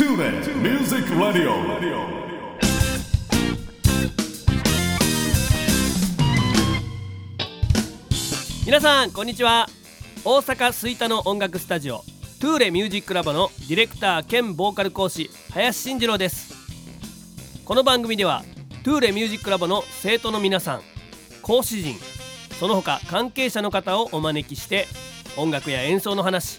TuneIn Music Radio. 皆さんこんにちは。大阪吹田の音楽スタジオトゥーレミュージックラボのディレクター兼ボーカル講師林慎次郎です。この番組ではトゥーレミュージックラボの生徒の皆さん講師陣その他関係者の方をお招きして音楽や演奏の話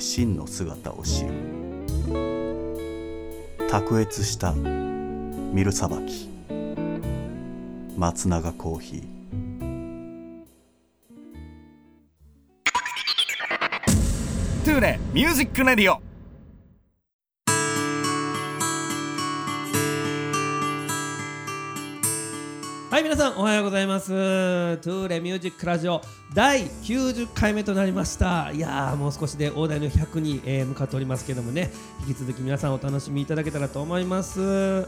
真の姿を知る。卓越したミルさばき松永コーヒー。トゥーレ Music Radio。はい皆さんおはようございます。トゥーレミュージックラジオ第90回目となりました。いやーもう少しで大台の100に、えー向かっておりますけどもね。引き続き皆さんお楽しみいただけたらと思います。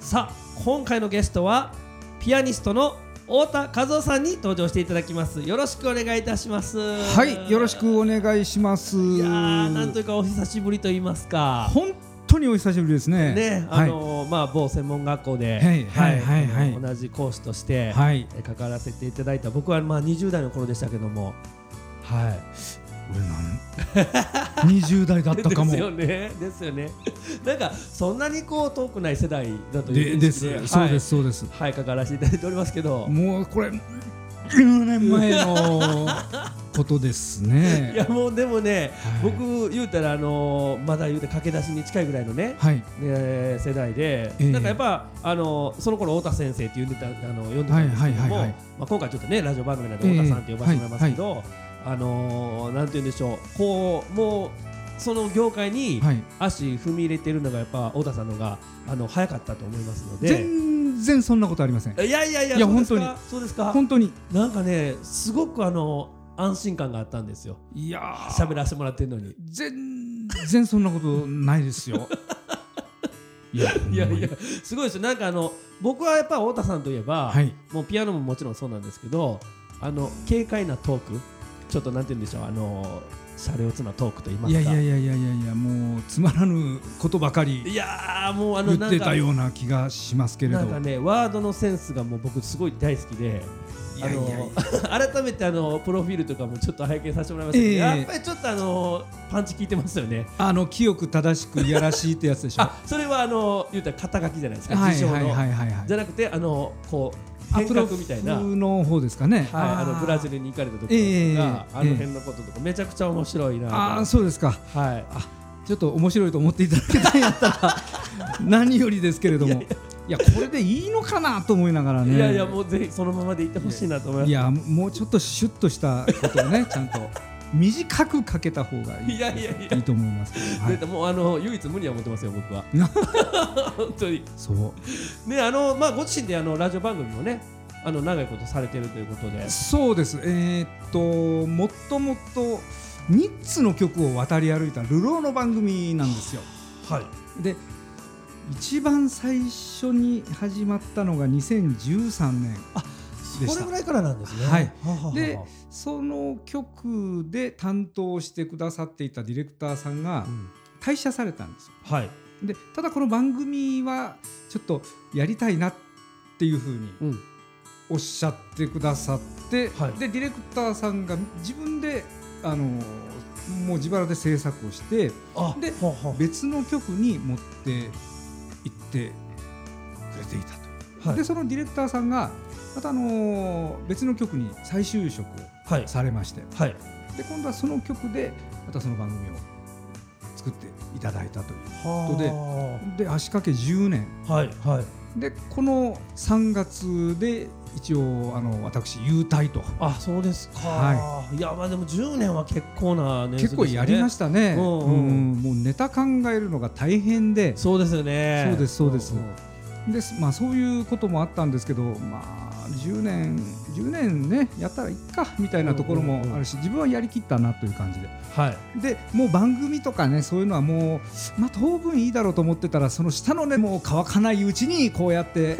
さあ今回のゲストはピアニストの太田和夫さんに登場していただきます。よろしくお願いいたします。はい、よろしくお願いします。いやーなんというかお久しぶりと言いますか。本当にお久しぶりですね。ね、あのーまあ某専門学校で、はいはいはいはい同じ講師として、はい、え関わらせていただいた僕はまあ20代の頃でしたけども、はい。俺なん 20代だったかも です。よね。ですよね。なんかそんなにこう遠くない世代だというでです、そうですそうです。はい、はい、関わらせていただいておりますけど。もうこれ10年前のことですね。いやもうでもね、はい。僕言うたらあのーまだ言うて駆け出しに近いぐらいのね、はい、ね世代で、ええ。なんかやっぱあのその頃太田先生って呼んでたあの呼んでたんですけども、はいはいはいはい。まあ今回ちょっとねラジオ番組なんで太田さんって呼ばせてもらいますけど、あのーなんて言うんでしょうこうもうその業界にはい。足踏み入れてるのがやっぱ太田さんのがあの早かったと思いますので。全然そんなことありません。いやいやいやいや本当にそうですか？本当に。なんかねすごくあの安心感があったんですよいやー喋らせてもらってるのに全然そんなことないですよ。いやいやいやすごいですよなんかあの僕はやっぱ太田さんといえば、はい。もうピアノももちろんそうなんですけどあの軽快なトークちょっとなんて言うんでしょうあのシャレオツなトークと言いますか。いやいやいやいやいやもうつまらぬことばかりいやーもうあの言ってたような気がしますけれど。なんかねワードのセンスがもう僕すごい大好きであの改めてあのプロフィールとかもちょっと拝見させてもらいましたけど、ええ。やっぱりちょっとあのパンチ効いてますよね。あの清く正しくいやらしいってやつでしょ あそれはあの言うたら肩書きじゃないですかはい自称の、はいはいはいはい。じゃなくてあのこう変あプロ革みたいな風の方ですかね。はい、あのブラジルルに行かれた時とか、ええあの辺のこととかめちゃくちゃ面白いなと。ああそうですか。はい。ちょっと面白いと思っていただけたんやったら 何よりですけれども。いやこれでいいのかなと思いながらね。いやいやもうぜひそのままでいってほしいなと思います。いやもうちょっとシュッとしたことをねちゃんと短くかけた方がいい。いやいやいや。いいと思いますけど、はい。もうあの唯一無二は持ってますよ僕は。本当に。そう。ねあのまあご自身であのラジオ番組もねあの長いことされてるということで。そうです、えーっともともと3つの曲を渡り歩いた流浪の番組なんですよ。はい。で一番最初に始まったのが2013年でした。これぐらいからなんですね。はい。でその曲で担当してくださっていたディレクターさんがうん。退社されたんですよ。はい。でただこの番組はちょっとやりたいなっていうふうにうん。おっしゃってくださって、はい。でディレクターさんが自分であのもう自腹で制作をしてあではは別の曲に持って行ってくれていたと、はい。でそのディレクターさんがまたあの別の曲に再就職をはい。されまして。はい。で今度はその曲でまたその番組を作っていただいたという。ことではで足掛け10年。はいはい。でこの3月で一応あの私優待と。あそうですか、はい。やまあでも10年は結構な年数結構やりましたね、うんうん。うんもうネタ考えるのが大変で。そうですよね。そうですそうです。んん。です、まあ、そういうこともあったんですけど、まあ、10年10年ねやったらいっかみたいなところもあるし自分はやりきったなという感じで。はい。でもう番組とかねそういうのはもう、まあ、当分いいだろうと思ってたらその下のねもう乾かないうちにこうやって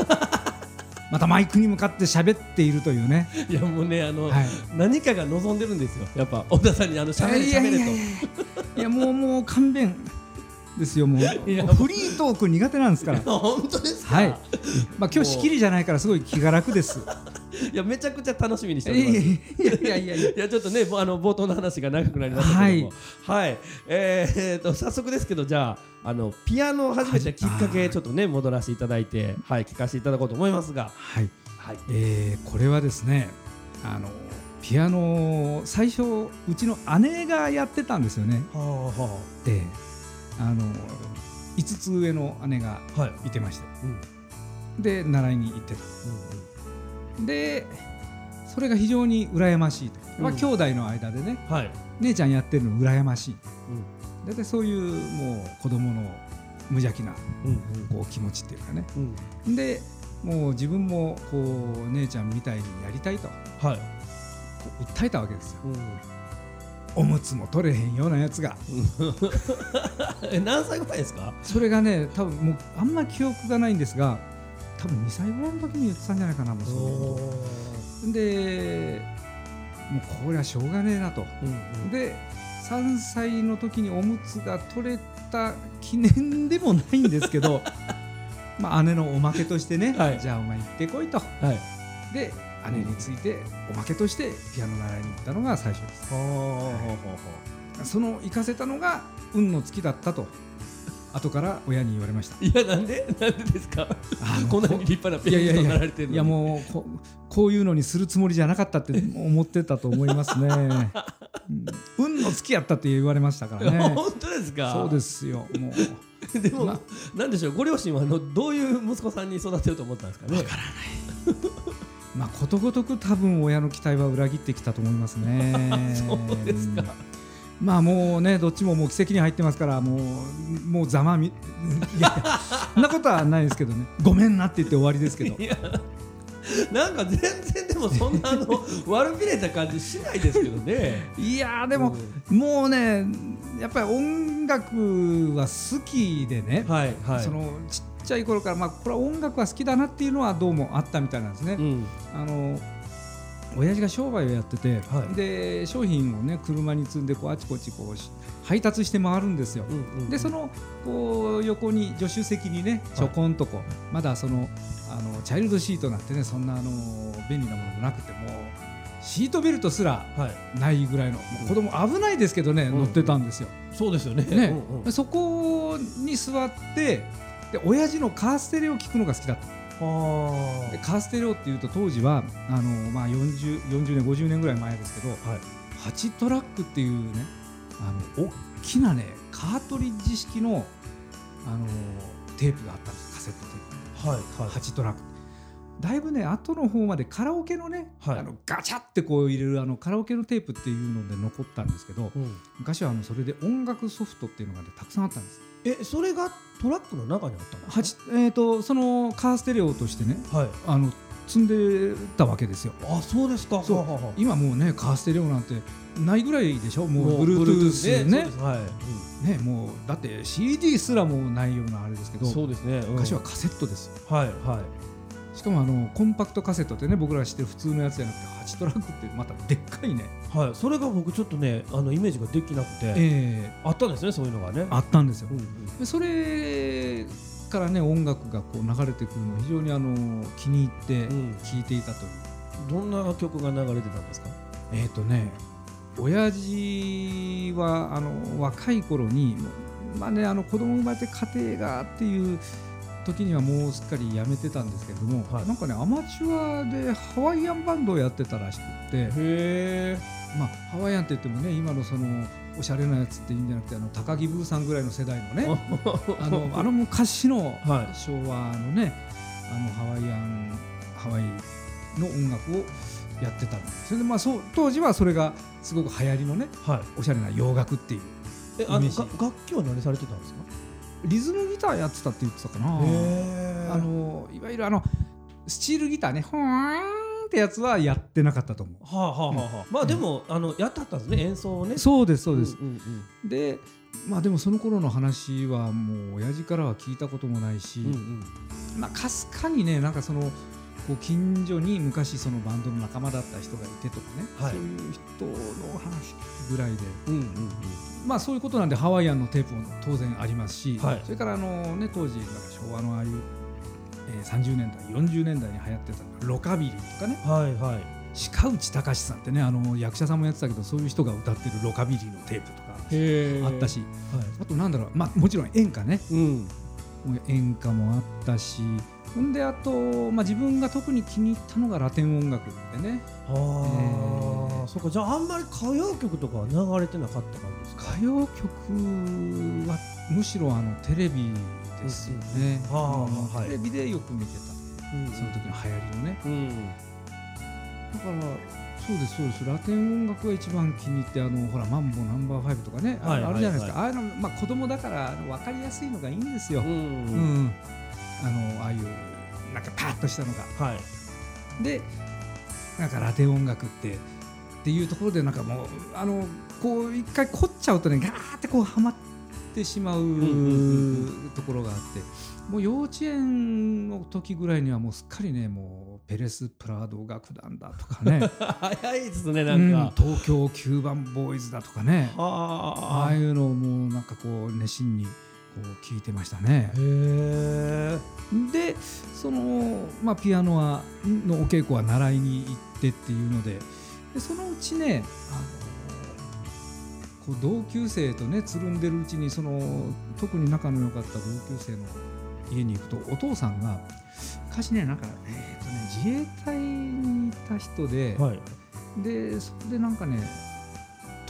またマイクに向かって喋っているというね。いやもうねあの、はい。何かが望んでるんですよ。やっぱ小田さんにあの喋れ喋れといやもうもう勘弁ですよもう。フリートーク苦手なんですから。本当ですか？はい、まあ今日仕切りじゃないからすごい気が楽です。いやめちゃくちゃ楽しみにしておいります。やいやいやいやいや。ちょっとねあの冒頭の話が長くなりましたけども。はい、えーえーと早速ですけどじゃああのピアノを始めたきっかけちょっとね戻らせていただいてはい聞かせていただこうと思いますが。はい、はい。えーこれはですねあのピアノを最初うちの姉がやってたんですよね。はあはであの5つ上の姉がい。いてまして。うん。で習いに行ってた。でそれが非常に羨ましいと、まあ、うん。兄弟の間でねはい。姉ちゃんやってるの羨ましい。うん。大体そういうもう子供の無邪気なうんこう気持ちっていうかね。うん。でもう自分もこう姉ちゃんみたいにやりたいと。こはい、う訴えたわけですよ。うん、おむつも取れへんようなやつが。え何歳ぐらいですか？それがね多分もうあんま記憶がないんですが多分2歳ぐらいの時に言ってたんじゃないかなもうそうでもうこれはしょうがねえなと。うんで3歳の時におむつが取れた記念でもないんですけど まあ姉のおまけとしてね、はい。じゃあお前行ってこいと。はい。で姉についておまけとしてピアノ習いに行ったのが最初です。その行かせたのが運の尽きだったと後から親に言われました。いやなんで？なんでですか？あの こんなに立派ないピアニストになられてるのに。いやもうここういうのにするつもりじゃなかったって 思ってたと思いますね、うん。運の尽きやったって言われましたからね。本当ですか？そうですよ。もう。でも、まなんでしょう？ご両親はあのどういう息子さんに育てると思ったんですかね？まあことごとく多分親の期待は裏切ってきたと思いますね。そうですか。うんまあもうねどっちももう奇跡に入ってますからもうもうざまみ いやそんなことはないですけどね。ごめんなって言って終わりですけど。いやなんか全然でもそんなあの 悪びれた感じしないですけどね。いやーでも、もうねやっぱり音楽は好きでね、はいはい。そのちっちゃい頃から、まあ、これは音楽は好きだなっていうのはどうもあったみたいなんですね。うん。あの親父が商売をやってて、はい。で商品をね車に積んでこうあちこちこうし配達して回るんですよ。うんうんでそのこう横に助手席にねちょこんとこう、まだそのあのチャイルドシートなんてねそんなあの便利なものもなくてもうシートベルトすらはい。ないぐらいの、子供危ないですけどね、うん。乗ってたんですよ。そうですよね。ね。うんうん。そこに座ってで親父のカーステレオを聞くのが好きだった。はでカーステレオっていうと当時はあの、まあ、40, 40年50年ぐらい前ですけどあはい。8トラックっていうねあの大きなねカートリッジ式のあのテープがあったんです。カセットテープ。はいはい。8トラック。だいぶね後の方までカラオケのね、はい。あのガチャってこう入れるあのカラオケのテープっていうので残ったんですけどうん。昔はあのそれで音楽ソフトっていうのが、ね、たくさんあったんですえそれがトラックの中にあったんですか八えー、とそのカーステレオとしてねはい。あの積んでたわけですよ。あそうですか。今もうねカーステレオなんてないぐらいでしょ？ももうう Bluetooth ね。そうです。はい。ねもうだって CD すらもうないようなあれですけどそうですね。うん。昔はカセットですよ。はいはいしかもあのコンパクトカセットってね僕ら知ってる普通のやつじゃなくて8トラックってまたでっかいね、はいそれが僕ちょっとねあのイメージができなくてえあったんですねそういうのがね。ーあったんですよ。うんうん。でそれからね音楽がこう流れてくるのを非常にあの気に入ってうん。聴いていたという、どんな曲が流れてたんですか？えっ、とね親父はあの若い頃にまあねあの子供生まれて家庭がっていう時にはもうすっかり辞めてたんですけれども、はい。なんかねアマチュアでハワイアンバンドをやってたらしくって、へえまあ、ハワイアンって言ってもね今のそのおしゃれなやつっていいんじゃなくてあの高木ブーさんぐらいの世代のね あのあの昔のはい。昭和のねあのハワイアンハワイの音楽をやってたんですそれでまあそう当時はそれがすごく流行りのねはい。おしゃれな洋楽っていうえあの楽器は何されてたんですか？リズムギターやってたって言ってたかな。へあのいわゆるあのスチールギターねほーんってやつはやってなかったと思はあはあはあはあ。まあでもあのやってはったんですね演奏をね。うそうですそうです、んうんうん。でまあでもその頃の話はもう親父からは聞いたこともないし、うんうん。まあかすかにねなんかそのこう近所に昔そのバンドの仲間だった人がいてとかね、はい。そういう人の話ぐらいで。うんうんまあそういうことなんでハワイアンのテープも当然ありますし、はい。それからあのね当時昭和のああいう、えー30年代40年代に流行ってたロカビリーとかね。うんはいはい。鹿内隆さんってねあの役者さんもやってたけどそういう人が歌ってるロカビリーのテープとかへあったし、はい。あとなんだろうまあもちろん演歌ね。うん。演歌もあったしほんであと、まあ、自分が特に気に入ったのがラテン音楽でね。ああ、えー。そっかじゃああんまり歌謡曲とかは流れてなかった感じですか？歌謡曲はむしろあのテレビですよね、うんはい。テレビでよく見てた。うんその時の流行りのね。うん。だからそうですそうです。ラテン音楽が一番気に入ってあのほらマンボナンバーファイブとかね、あはいあるじゃないですか、はああいうの、まあ、子供だから分かりやすいのがいいんですよ、ううん。んあのああいうなんかパッとしたのが。はい。でなんかラテン音楽ってっていうところでなんかもうあのこう一回凝っちゃうとねガーってこうはまってしまううんうんうんところがあってもう幼稚園の時ぐらいにはもうすっかりねもうペレス・プラード楽団だとかね。早いですねなうんんか、東京9番ボーイズだとかね。あ。はあいうのをもうなんかこう熱心にこう聞いてましたね。でその、まあ、ピアノはのお稽古は習いに行ってっていうのででそのうちねあのこう同級生とねつるんでるうちにその特に仲の良かった同級生の家に行くとお父さんが昔ねなんか、えーとね、自衛隊にいた人で、はい。でそこでなんかね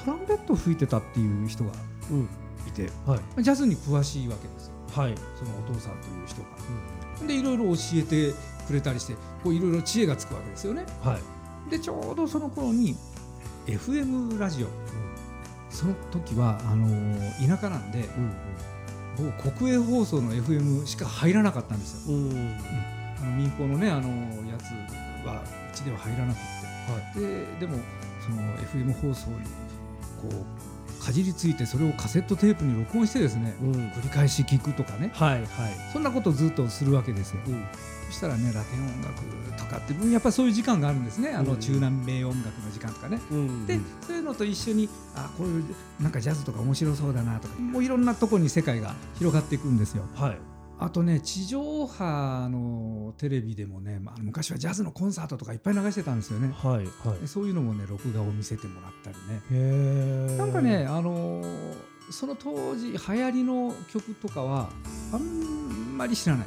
トランペット吹いてたっていう人がうん。いてはい。ジャズに詳しいわけですよ。はい。そのお父さんという人が。でいろいろ教えてくれたりしてこういろいろ知恵がつくわけですよね。はい。でちょうどその頃に FM ラジオ、その時はあのー田舎なんでうん某国営放送の FM しか入らなかったんですよ。うんうん。あの民放のねあのやつはうちでは入らなくって、ででもその FM 放送にこうかじりついてそれをカセットテープに録音してですね、うん。繰り返し聞くとかね。はいはい。そんなことをずっとするわけですよ。うん。そしたらねラテン音楽とかってやっぱりそういう時間があるんですね。あのうん。中南米音楽の時間とかね。うん。でそういうのと一緒にあこういうなんかジャズとか面白そうだなとかもういろんなとこに世界が広がっていくんですよ。はいあとね地上波のテレビでもね、まあ、昔はジャズのコンサートとかいっぱい流してたんですよね。はいはいでそういうのもね録画を見せてもらったりね。なんかね、あのーその当時流行りの曲とかはあんまり知らない。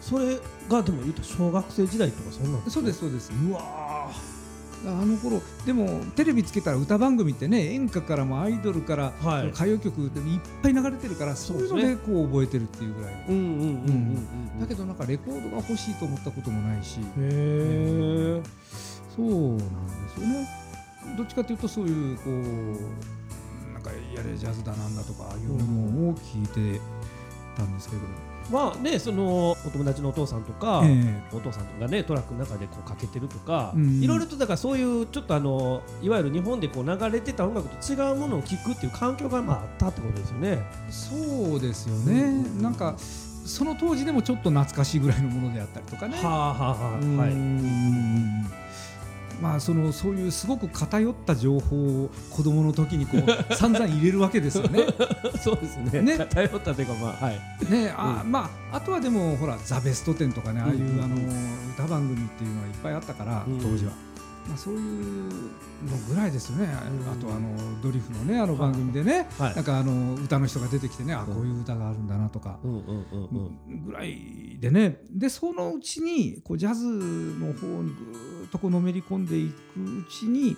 それがでも言うと小学生時代とかそんなんそうですそうです。うわあの頃でもテレビつけたら歌番組ってね演歌からもアイドルからはい。歌謡曲でいっぱい流れてるからそういうのそうででこう覚えてるっていうぐらい、だけどなんかレコードが欲しいと思ったこともないし。へえそうなんですよね。どっちかというとそういうこうなんかやれジャズだなんだとかいうものを聞いてたんですけど。も、まあねそのお友達のお父さんとか、えお父さんがねトラックの中でこうかけてるとか、うん。いろいろとだからそういうちょっとあのいわゆる日本でこう流れてた音楽と違うものを聴くっていう環境がまああったってことですよね。えそうですよね、うん。なんかその当時でもちょっと懐かしいぐらいのものであったりとかね、はあはあはあ。うはい。んまあそのそういうすごく偏った情報を子供の時にこう 散々入れるわけですよね。そうですね。ね頼ったというかまあはい。ねあ、まああとはでもほらザベスト10とかねああいう、あの歌番組っていうのはいっぱいあったから、うん当時は。まあ、そういうのぐらいですよね、あとあのドリフのねあの番組でね、はい。なんかあの歌の人が出てきてね、あうん。こういう歌があるんだなとか、うんうんうんうん。ぐらいでね。でそのうちにこうジャズの方にぐーっとこうのめり込んでいくうちに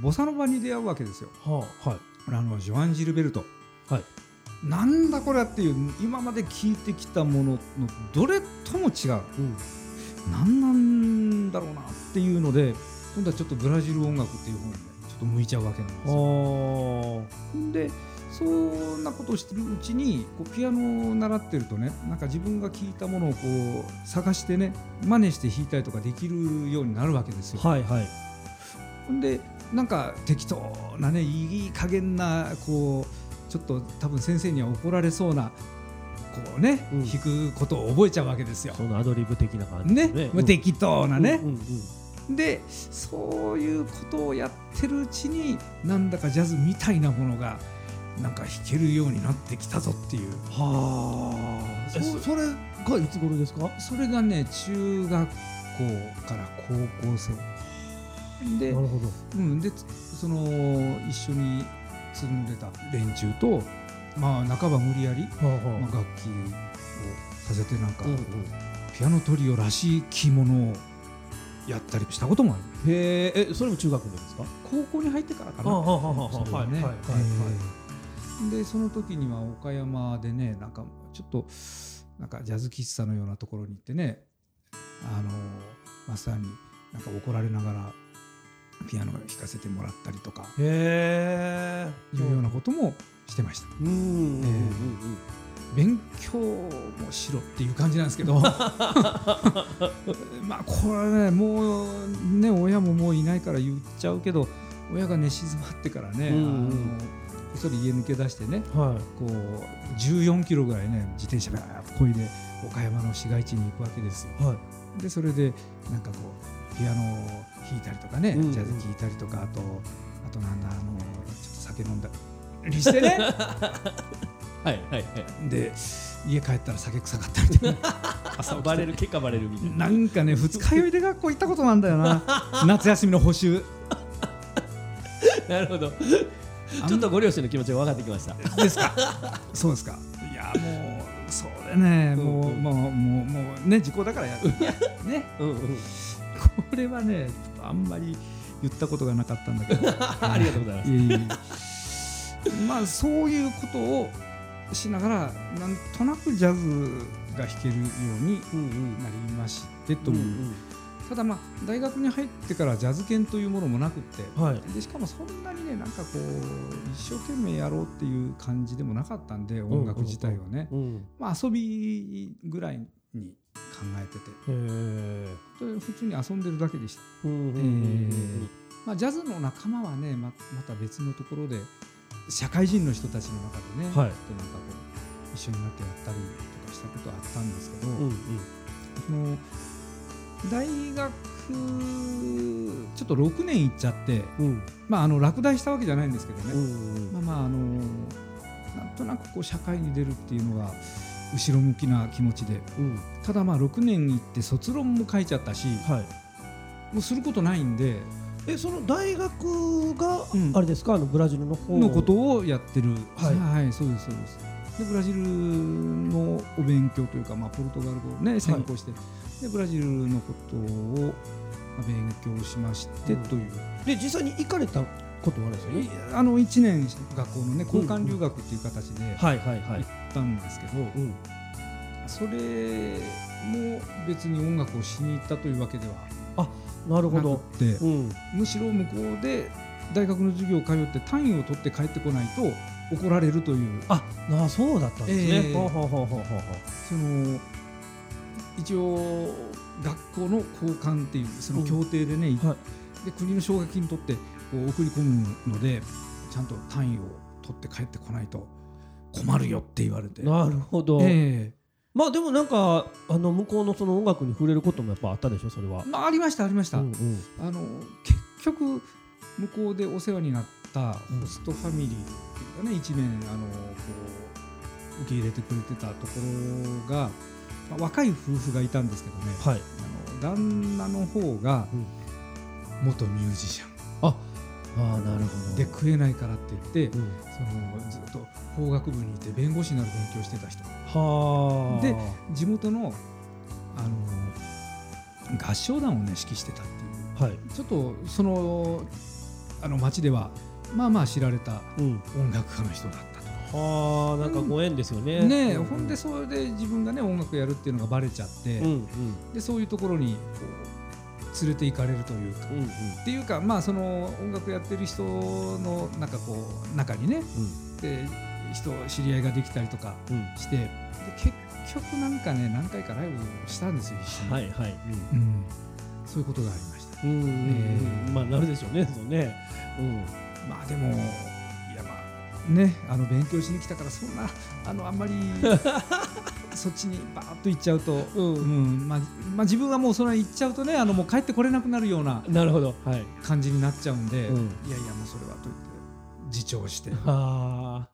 ボサノバに出会うわけですよ。はあはい。あのジョアン・ジルベルト、はい。なんだこれはっていう今まで聞いてきたもののどれとも違う。うん。何なんだろうなっていうので今度はちょっとブラジル音楽っていう方にねちょっと向いちゃうわけなんですよ。あでそんなことをしてるうちにこうピアノを習ってるとねなんか自分が聴いたものをこう探してね真似して弾いたりとかできるようになるわけですよ。はいはいでなんか適当なねいい加減なこうちょっと多分先生には怒られそうなこうね、うん弾くことを覚えちゃうわけですよ。そのアドリブ的な感じねねまあ適当なね。うんうんうんでそういうことをやってるうちになんだかジャズみたいなものがなんか弾けるようになってきたぞっていう。はあ。えそう。それがいつ頃ですか？それがね中学校から高校生。で,、なるほど。うん、でその一緒につるんでた連中とまあ半ば無理やり、はあはまあ、楽器をさせてなんか、うんうん。ピアノトリオらしい着物をやったりしたこともあるへええそれも中学の時ですか？高校に入ってからかな。はいはいはいえー。でその時には岡山でねなんかちょっとなんかジャズ喫茶のようなところに行ってねあのまさになんか怒られながらピアノを弾かせてもらったりとか。へえいうようなこともしてました。勉強もしろっていう感じなんですけど。まあこれねもうね親ももういないから言っちゃうけど親が寝静まってからね、うんこっそり家抜け出してねはい。こう14キロぐらいね自転車でこいで岡山の市街地に行くわけですよ。はい。でそれでなんかこうピアノを弾いたりとかね、うんうん。ジャズ聴いたりとかあとあとなんだあのちょっと酒飲んだりしてね はいはいはい。で家帰ったら酒臭かったみたいな。朝バレる結果バレるみたいな。なんかね二日酔いで学校行ったことなんだよな。夏休みの補習。なるほど。ちょっとご両親の気持ちが分かってきました。ですか。そうですか。いやもうそれね。もう、うん。もうもうもうね時効だからやるね。うんうん。これはねちょっとあんまり言ったことがなかったんだけど。ありがとうございます。まあそういうことをしながらなんとなくジャズが弾けるようにうんうん。なりましてという、うん。ただまあ大学に入ってからジャズ犬というものもなくってうんはい。でしかもそんなにねなんかこう一生懸命やろうっていう感じでもなかったんで音楽自体はね、うんまあ遊びぐらいに考えてて。普通に遊んでるだけでした、ジャズの仲間はねままた別のところで社会人の人たちの中でね、はい。となんかこう一緒になってやったりとかしたことはあったんですけど、うんうん。その大学ちょっと6年行っちゃって、うん。まあ、あの落第したわけじゃないんですけどね、うんまあまああのなんとなくこう社会に出るっていうのが後ろ向きな気持ちで。うん。ただまあ6年行って卒論も書いちゃったしはい。もうすることないんでえその大学がうん。あれですか？あのブラジルの方。のことをやってる。はい。はい、そうですそうです。でブラジルのお勉強というか、まあ、ポルトガル語をね専攻して、でブラジルのことをまあ勉強しましてうん。という、で実際に行かれたことはあるんですよいねあの1年学校のね交換留学っていう形ではいはいはい。行ったんですけど、うん。それも別に音楽をしに行ったというわけではなくなるほど。って。うん。むしろ向こうで大学の授業を通って単位を取って帰ってこないと怒られるという。あなあそうだったんですね、ええ。ほうほうほうほうほうその一応学校の交換っていうその協定でね、はい。で国の奨学金取ってこう送り込むのでちゃんと単位を取って帰ってこないと困るよって言われて。なるほど、えまあでもなんかあの向こうのその音楽に触れることもやっぱあったでしょそれは。えまあ、ありましたありました、うんうん。あの結局向こうでお世話になったホストファミリーっていうかね一面あのこう受け入れてくれてたところが、まあ若い夫婦がいたんですけどね、はい。あの旦那の方がうん。元ミュージシャああなるほど。ンで食えないからって言って、うん。そのずっと法学部にいて弁護士になる勉強してた人。はあ。で地元のあの合唱団をね指揮してたっていう。はい、ちょっとそのあの町ではまあまあ知られたうん、音楽家の人だったと。はあなんかご縁ですよね。ねうんほんでそれで自分がね音楽やるっていうのがバレちゃって、うんうん。でそういうところに連れて行かれるというか、うんうん。っていうかまあその音楽やってる人のなんかこう中にねで人知り合いができたりとかうん。してで結局なんかね何回かライブしたんですよ一緒に、はいはい。うん、そういうことがありました。うんうんうん。えー。まあなるでしょうねそうね。まあでもねあの勉強しに来たからそんなあのあんまり そっちにバーッと行っちゃうと、うん。うんまあ、まあ自分がもうその行っちゃうとねあのもう帰ってこれなくなるようなうんなるほど。はい。感じになっちゃうんで、うん。いやいやもうそれはと言って自重して。では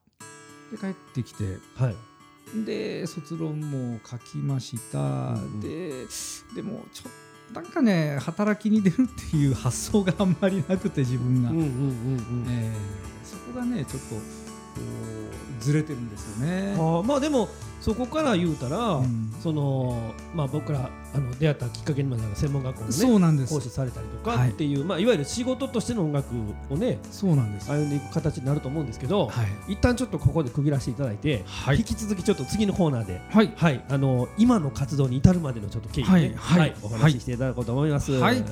帰ってきてあはい。で卒論も書きました、うんうん。ででもちょっとなんかね働きに出るっていう発想があんまりなくて自分が、うんうんうんうん。えーそこがねちょっとずれてるんですよね。あまあでもそこから言うたら、うんそのまあ僕らあの出会ったきっかけにもなる専門学校のねそうなんです講師されたりとかはいっていう、まあいわゆる仕事としての音楽をねそうなんです。歩んでいく形になると思うんですけど、はい。一旦ちょっとここで区切らせていただいて、はい引き続きちょっと次のコーナーで、はい。はい、あの今の活動に至るまでのちょっと経緯をね、はいはいお話ししていただこうと思います。はい.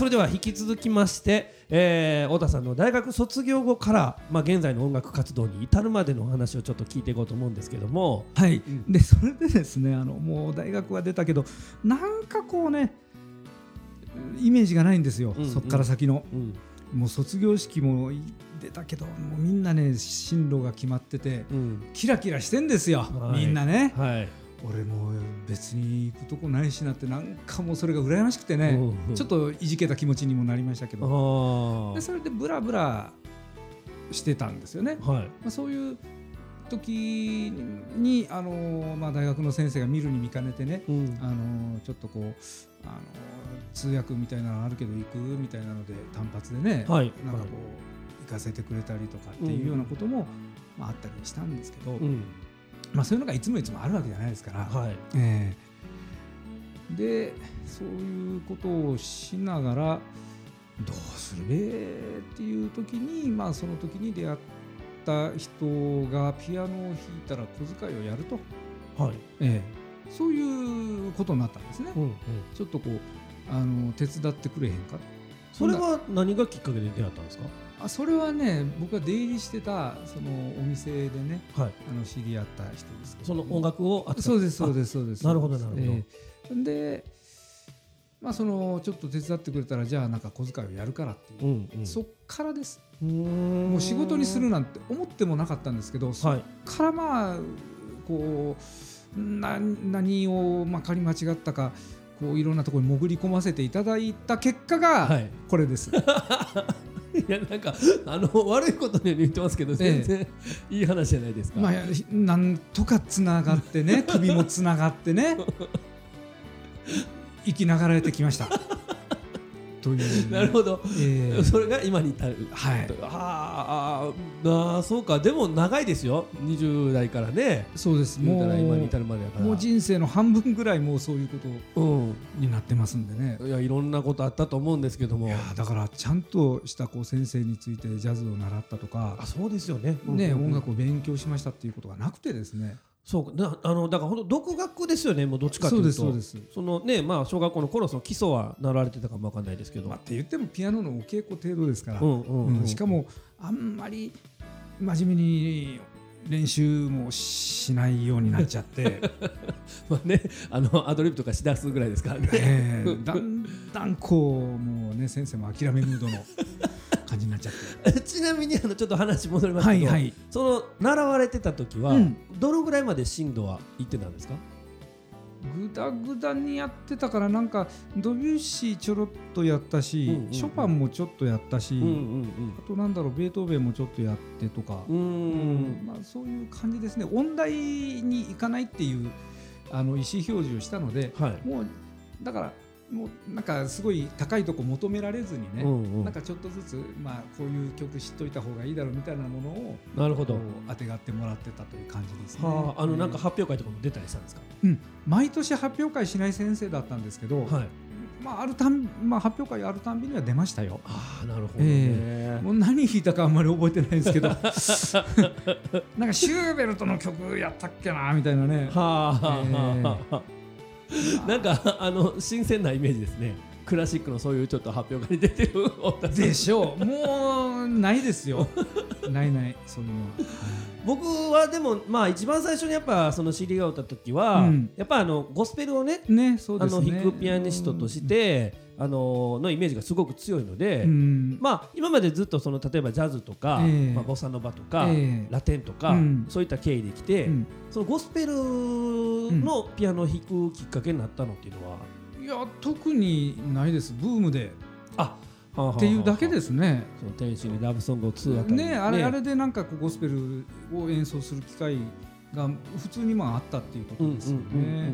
それでは引き続きまして、えー、太田さんの大学卒業後から、まあ、現在の音楽活動に至るまでのお話をちょっと聞いていこうと思うんですけども、はい。でそれでですねあのもう大学は出たけどなんかこうねイメージがないんですよ。うんうんそっから先の。うんもう卒業式も出たけどもうみんなね進路が決まっててうんキラキラしてんですよ、はいみんなね。はい俺もう別に行くとこないしなってなんかもうそれが羨ましくてね、うんちょっといじけた気持ちにもなりましたけど。あでそれでブラブラしてたんですよね。あはい。まあ、そういう時にあの、まあ、大学の先生が見るに見かねてねうん。あのちょっとこうあの通訳みたいなのあるけど行くみたいなので単発でね、はい。なんかこう行かせてくれたりとかっていうようなことも、まあ、あったりしたんですけど、うんまあ、そういうのがいつもいつもあるわけじゃないですから。はい。ええ。でそういうことをしながらどうするべっていう時にまあその時に出会った人がピアノを弾いたら小遣いをやると、はい。ええ。そういうことになったんですね。うんうん。ちょっとこうあの手伝ってくれへんか。それは何がきっかけで出会ったんですか？あそれはね僕が出入りしてたそのお店でねはい。あの知り合った人ですけど。その音楽をそうですそうですそうです。なるほどなるほど。ええ。でまあそのちょっと手伝ってくれたらじゃあなんか小遣いをやるからっていう、うんうん。そっからです。うもう仕事にするなんて思ってもなかったんですけど、そっはいからまあこうな何をまかり間違ったかこういろんなところに潜り込ませていただいた結果がはい。これです。い やなんかあの悪いことのように言ってますけど全然いい話じゃないですか。まあ、なんとかつながってね首もつながってね 生きながられてきました。という、なるほど。ええ。それが今に至る。はい。あーあそうか。でも長いですよ。20代からね。そうです。もう今に至るまでだから。もう人生の半分ぐらいもうそういうことうん。になってますんでね。いやいろんなことあったと思うんですけども。いやだからちゃんとしたこう先生についてジャズを習ったとかあ、そうですよね。ね、うんうん。音楽を勉強しましたっていうことがなくてですねそうあのだから本当独学ですよねもうどっちかというと。そうですそうです。そのねまあ小学校の頃その基礎は習われてたかもわかんないですけど、まあ、って言ってもピアノのお稽古程度ですから、うんうんうん。うん。しかもあんまり真面目に練習もしないようになっちゃって、まあねあのアドリブとかしだすぐらいですからね。ええだんだんこうもうね先生も諦めムードの感じになっちゃって。ちなみにあのちょっと話戻りますけど、はいはい。その習われてた時は、うん。どのぐらいまで進度は行ってたんですか？ぐだぐだにやってたからなんかドビュッシーちょろっとやったし、うんうんうん。ショパンもちょっとやったし、うんうんあとなんだろうベートーベンもちょっとやってとか、うん。ううんまあ、そういう感じですね。音大に行かないっていうあの意思表示をしたのではい。もうだからもうなんかすごい高いとこ求められずにね、うんうん。なんかちょっとずつ、まあ、こういう曲知っといた方がいいだろうみたいなものをなるほど。あてがってもらってたという感じですね。はああのなんかうん発表会とかも出たりしたんですか？うん、毎年発表会しない先生だったんですけど、はい。まあ、あるたんまあ、発表会あるたんびには出ましたよ。ああなるほどね、もう何弾いたかあんまり覚えてないですけど。なんかシューベルトの曲やったっけなみたいなね。はあ、はあえーはあ。はあ なんかあの新鮮なイメージですね。クラシックのそういうちょっと発表会に出てるでしょう。もうないですよ。ないないそんな。のは、僕はでもまあ一番最初にやっぱその CD が歌った時は、うん。やっぱあのゴスペルをねねそうあのですね。弾くピアニストとして、あののイメージがすごく強いので、うん。まあ今までずっとその例えばジャズとか、ええ。まあ、ボサノバとか、ええ。ラテンとか、うん。そういった経緯できて、うん。そのゴスペルのピアノを弾くきっかけになったのっていうのは、いや特にないです。ブームで。あっていうだけですね。その天使にラブソングを2あたりね。あれあれでなんかこうゴスペルを演奏する機会が普通にまああったっていうことですようんね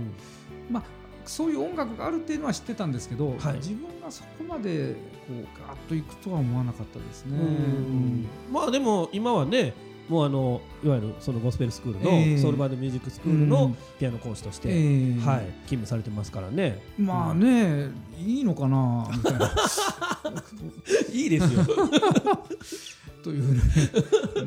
まあそういう音楽があるっていうのは知ってたんですけど、はい。自分がそこまでこうガーッといくとは思わなかったですね。うん。うん。まあでも今はねもうあのいわゆるそのゴスペルスクールの、ええ。ソウルバンドミュージックスクールうのん。ピアノ講師として、ええ。はい、勤務されてますからね。まあね、いいのかなみたいな。いいですよ。というね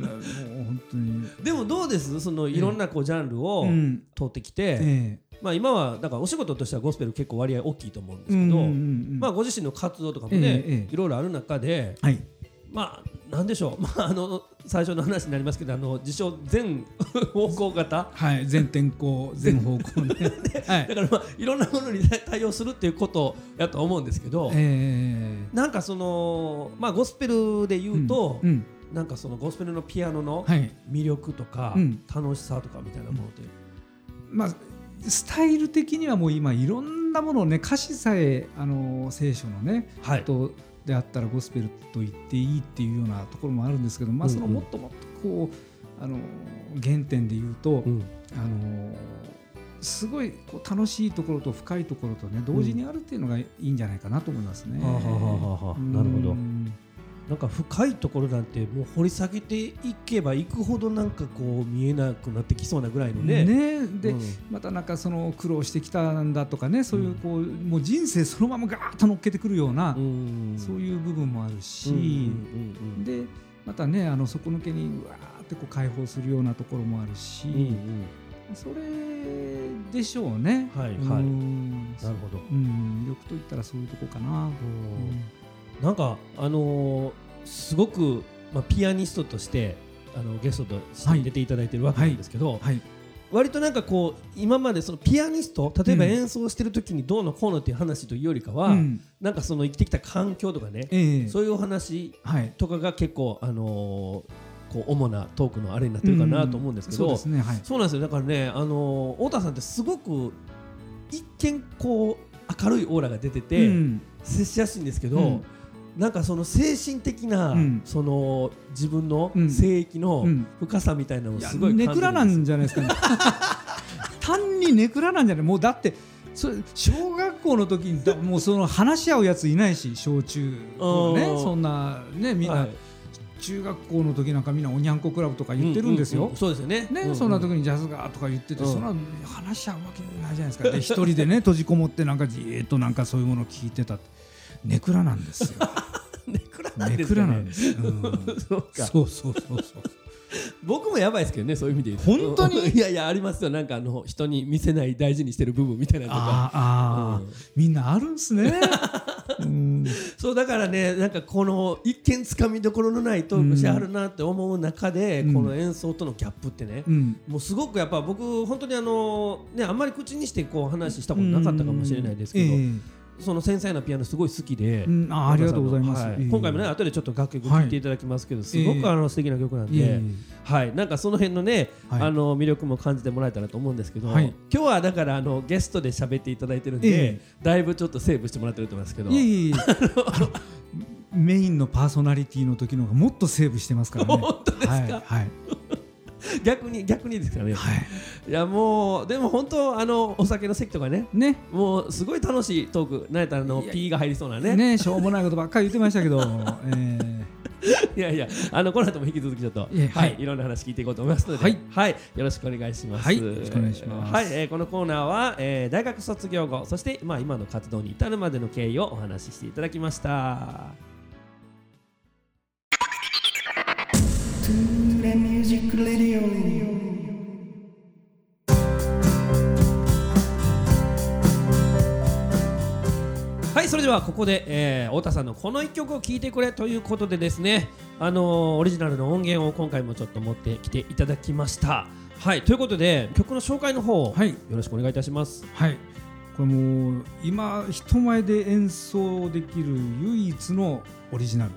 もう本当に、でもどうです？そのいろんなこうジャンルをうん。通ってきて、えまあ今はだからお仕事としてはゴスペル結構割合大きいと思うんですえけど、うんうんうんまあご自身の活動とかもね、ええええ。いろいろある中ではい。まあなんでしょう。まああの最初の話になりますけどあの自称全方向型。はい。全天候全方向ね。はい。だからまあいろんなものに対応するっていうことやと思うんですけど、ええ。なんかそのまあゴスペルで言うと、うんうん。なんかそのゴスペルのピアノのはい。魅力とか、うん。楽しさとかみたいなものって、まあスタイル的にはもう今いろんなものをね歌詞さえあの聖書のねはい。とであったらゴスペルと言っていいっていうようなところもあるんですけど、まあ、うんうん。そのもっともっとこうあの原点で言うと、うん。あのすごいこう楽しいところと深いところとね同時にあるっていうのがいいんじゃないかなと思いますね。はあはあはあはなるほどなんか深いところなんてもう掘り下げていけばいくほどなんかこう見えなくなってきそうなぐらいのね。ねで、うん。またなんかその苦労してきたんだとかねそういうこう、もう人生そのままガーッと乗っけてくるような、うん。そういう部分もあるし、うんうんうんでまたねあの底抜けにうわーってこう解放するようなところもあるし、うんうん。それでしょうね。はいはい。うん。なるほど。うん、魅力といったらそういうとこかな。うんなんかあのーすごくまあピアニストとしてあのゲストとして出ていただいてるわけなんですけど、はい、割となんかこう今までそのピアニスト例えばうん。演奏してる時にどうのこうのっていう話というよりかは、うん。なんかその生きてきた環境とかね、ええ。そういうお話はい、とかが結構あのーこう主なトークのあれになってるかなと思うんですけど、そうですね、はい。そうなんですよ。だからね、あのー太田さんってすごく一見こう明るいオーラが出てて、うん。接しやすいんですけど、うんなんかその精神的な、うん。その自分のうん聖域のうん。深さみたいなのをすごい感じるネクラなんじゃないですか。ね。単にネクラなんじゃない、もうだって。それ小学校の時にだもうその話し合うやついないし小中。高ねうん。そんなねみんな、はい。中学校の時なんかみんなおにゃんこクラブとか言ってるんですよ、うううそうですよね。ね、ううそんな時にジャズがとか言ってて、うん。そんな話し合うわけないじゃないですか。で一人でね閉じこもってなんかじーっとなんかそういうものを聞いてたってネクラなんですよ。ネクラなんネですかね。です。よ、うん。そうか。そうそうそうそう。僕もやばいですけどねそういう意味で本当に？いやいやありますよ。なんかあの人に見せない大事にしてる部分みたいなのとか。あーあー、うん。みんなあるんすね。うん。そうだからねなんかこの一見つかみどころのないトークしてあるなって思う中で、うん。この演奏とのギャップってね、うん。もうすごくやっぱ僕本当にあのねあんまり口にしてこう話したことなかったかもしれないですけど、ええその繊細なピアノすごい好きで、うんあありがとうございます、はええ今回もね後でちょっと楽曲聴いていただきますけど、すごええくあの素敵な曲なんで、はい。なんかその辺のね、はい。あの魅力も感じてもらえたらと思うんですけど、はい。今日はだからあのゲストで喋っていただいてるんで、ええ。だいぶちょっとセーブしてもらってると思いますけど。いえいメインのパーソナリティの時の方がもっとセーブしてますからね。本当ですか？はい、はい 逆に逆にですからね、はい。いやもうでも本当あのお酒の席とかね。ね。もうすごい楽しいトークなんやったらあのいや P が入りそうなね。ねしょうもないことばっかり言ってましたけど、え いやいやあのこの後も引き続きちょっといえははいいいろんな話聞いていこうと思いますのではい。よろしくお願いします。はいよろしくお願いします。はい、えーこのコーナーは、えー大学卒業後そしてまあ今の活動に至るまでの経緯をお話ししていただきました。はいそれではここで、えー太田さんのこの一曲を聴いてくれということでですねあのーオリジナルの音源を今回もちょっと持ってきていただきました。はいということで曲の紹介の方、はい。よろしくお願いいたします。ーはい。これもう今人前で演奏できる唯一のオリジナル。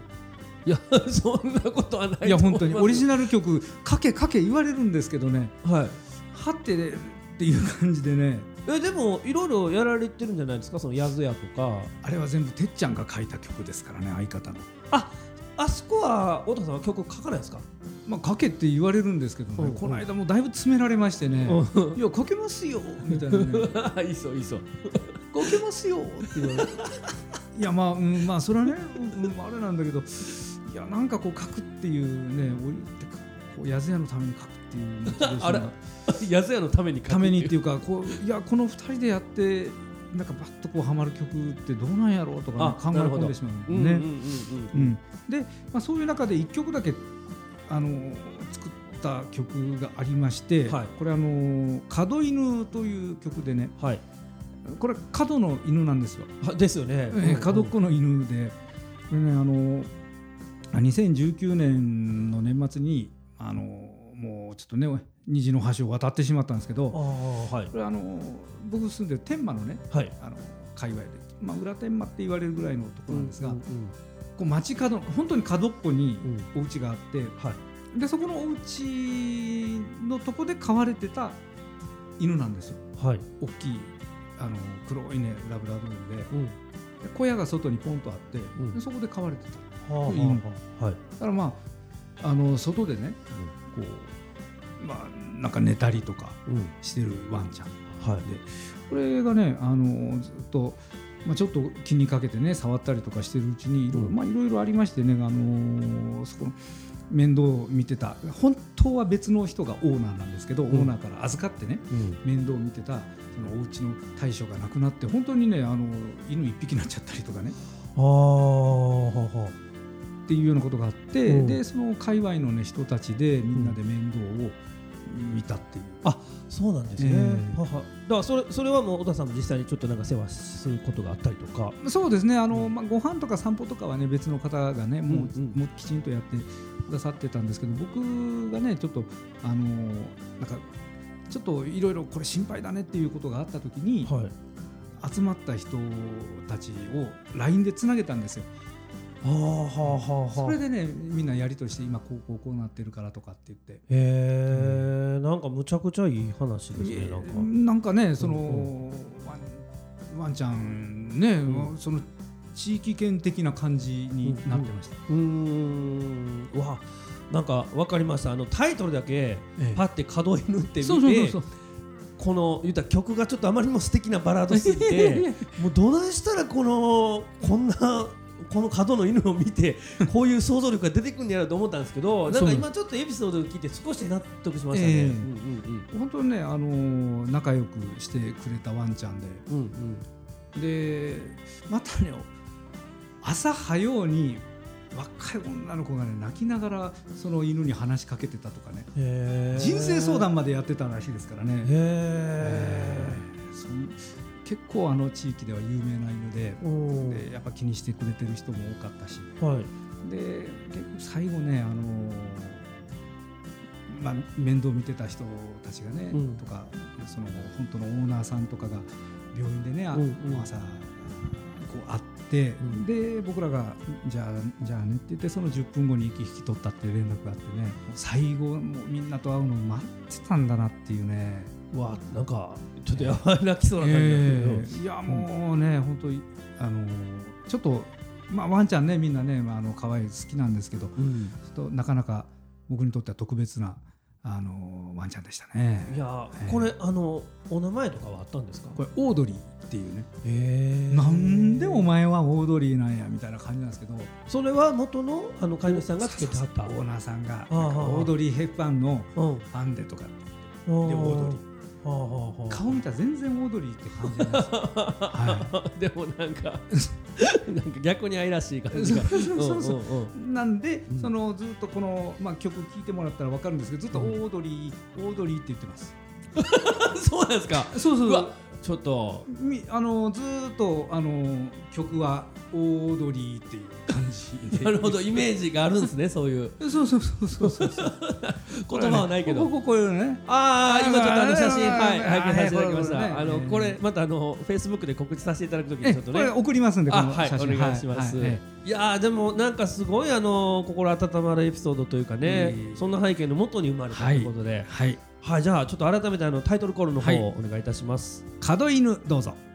いや そんなことはないいや本当に。オリジナナル曲かけかけ言われるんですけどね。ルはい。はってねっていう感じでねえでもいろいろやられてるんじゃないですか？そのやずやとか。あれは全部てっちゃんが書いた曲ですからね相方の。ああそこは太田さんは曲書かないですか？まあ書けって言われるんですけどねこの間もだいぶ詰められましてね。ういや書けますよみたいなね。いいそういいそう書けますよって言われて。いやまあ、うん、まあそれはね、うんうん、あれなんだけどいやなんかこう書くっていうねおいってかこうやずやのために書くっていうあらやずやのためにためにっていうかこういやこの2人でやってなんかバッとこうハマる曲ってどうなんやろうとか、ねあ、考え込んでしまうね。で、まあ、そういう中で1曲だけあの作った曲がありまして、はい。これあの「角犬」という曲でねはい。これ角の犬なんですよ。はですよね。えー角っこの犬でこれねあのあ2019年の年末にあのちょっとね虹の橋を渡ってしまったんですけあどあはい。これあの僕住んでる天満のねはい。あの界隈で、まあ、裏天満って言われるぐらいのところなんですが、うんうんこう街角本当に角っこにうん。お家があって、はい。でそこのお家のとこで飼われてた犬なんですよ。はい。大きいあの黒いねラブラドールで。うん。で小屋が外にポンとあって、ん。でそこで飼われてた。はあは犬。あ。はい。だからまああの外でねこうまあなんか寝たりとかうん。してるワンちゃん。はい。でこれがねあのずっと、まあ、ちょっと気にかけてね触ったりとかしてるうちにいろ,、うん。まあ、いろいろありましてね、あのそこの面倒を見てた。本当は別の人がオーナーなんですけど、ん。オーナーから預かってねうん。面倒を見てたそのお家の大将が亡くなって本当にねあの犬一匹になっちゃったりとかね。ああはあはっていうようなことがあって、うん。でその界隈の、ね、人たちでみんなで面倒を見たっていう。あそうなんですね、ええ。はは。だからそれそれはもう小田さんも実際にちょっとなんか世話することがあったりとか。そうですね。あの、まあ、ご飯とか散歩とかはね別の方がねもう,、うんうん。もうきちんとやってくださってたんですけど僕がねちょっとあのなんかちょっといろいろこれ心配だねっていうことがあった時に、はい。集まった人たちを LINE でつなげたんですよ。はあはあはあはあ。それでねみんなやりとりして今こうこうこうなってるからとかって言って。へえ、なんかむちゃくちゃいい話ですねなんか。なんかねその、うんワンワンちゃんね、うん。その地域圏的な感じになってました。うーん。うわなんかわかりましたあのタイトルだけええ。パって角犬って見てそうそうそうそう。この言ったら曲がちょっとあまりにも素敵なバラードすぎて もうどないしたらこのこんなこの角の犬を見て こういう想像力が出てくるんやろうと思ったんですけどなんか今ちょっとエピソードを聞いて少し納得しましたね。ええ。うんうん本当にね、あのー仲良くしてくれたワンちゃんで。うんうん。うんでまたね朝早うに若い女の子がね泣きながらその犬に話しかけてたとかね。人生相談までやってたらしいですからね、結構あの地域では有名な犬ででやっぱ気にしてくれてる人も多かったし。はい。で結構最後ね、あのーまあ、面倒見てた人たちがね、うん。とかその本当のオーナーさんとかが病院でね、あうんうん。朝こう会って、ん。で僕らがじゃあじゃあねって言ってその10分後に息引き取ったっていう連絡があってね最後もうみんなと会うのを待ってたんだなっていうね。うわなんかちょっとやばい泣きそうな感じだけど、ええ。いやもうね、本当にあのちょっと、まあ、ワンちゃんねみんなね、まあ、あの可愛い好きなんですけどうん。ちょっとなかなか僕にとっては特別なあのワンちゃんでしたね。いやええ。これあのお名前とかはあったんですか？これオードリーっていうね。へなんでお前はオードリーなんやみたいな感じなんですけど。それは元のあの飼い主さんがつけてはった。オーナーさんがオードリー・ヘップバーンのうん。ファンでとか。ででオードリー顔見たら全然オードリーって感じないですか、はでもなんか なんか逆に愛らしい感じが。なんで、うん。そのずっとこの、まあ、曲聴いてもらったら分かるんですけどずっとオうん。ードリー、オードリーって言ってます。う んそうなんですか。そうそうちょっと。みあのずーっとあの曲はオードリーっていう感じで。なるほどイメージがあるんですねそういう。そうそうそうそうそう言葉はないけどこここういうのねああ今ちょっとあの写真あはいあ拝見させていただきましはいたあのねこれまたあのフェイスブックで告知させていただくときにえちょっとこれね送りますんでこあはいおの写真願いしますはいはいいやーでもなんかすごいあの心温まるエピソードというかねそんな背景のもとに生まれたということではいはいじゃあちょっと改めてあのタイトルコールの方はい。をお願いいたします。角犬どうぞ「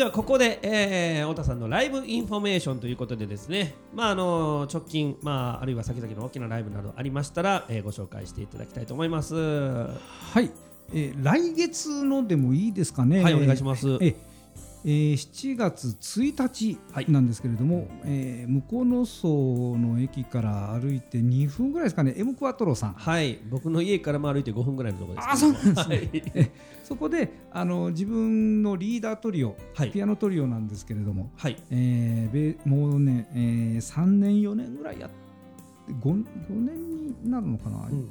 ではここで、えー、太田さんのライブインフォメーションということでですね。まああの直近まああるいは先々の大きなライブなどありましたら、えー、ご紹介していただきたいと思います。ははい、えー来月のでもいいですかね。いお願いします。えーえー7月1日なんですけれども、えー武庫之荘の駅から歩いて2分ぐらいですかね、エムクワトロさん、はい。僕の家からも歩いて5分ぐらいのところです、あそうなんですね。はい。え そこであの自分のリーダートリオ、はい。ピアノトリオなんですけれども、はい。えーべもうね、えー3年、4年ぐらいやって 5, 5年になるのかな、うんうんうん。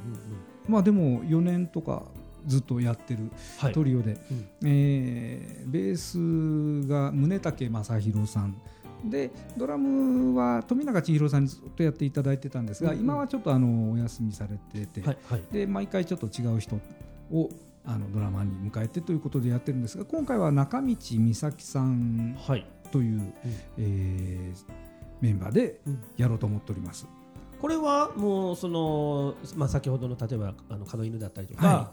まあでも4年とかずっとやってるはい。トリオで、うん。えーベースが宗武正弘さん。でドラムは富永千尋さんにずっとやっていただいてたんですが、うんうん。今はちょっとあのお休みされてて、はいはい。で毎回ちょっと違う人をあのドラマに迎えてということでやってるんですが今回は中道美咲さんはい。という、えーメンバーでやろうと思っております。これはもうその、まあ、先ほどの例えばあの門犬だったりとか、は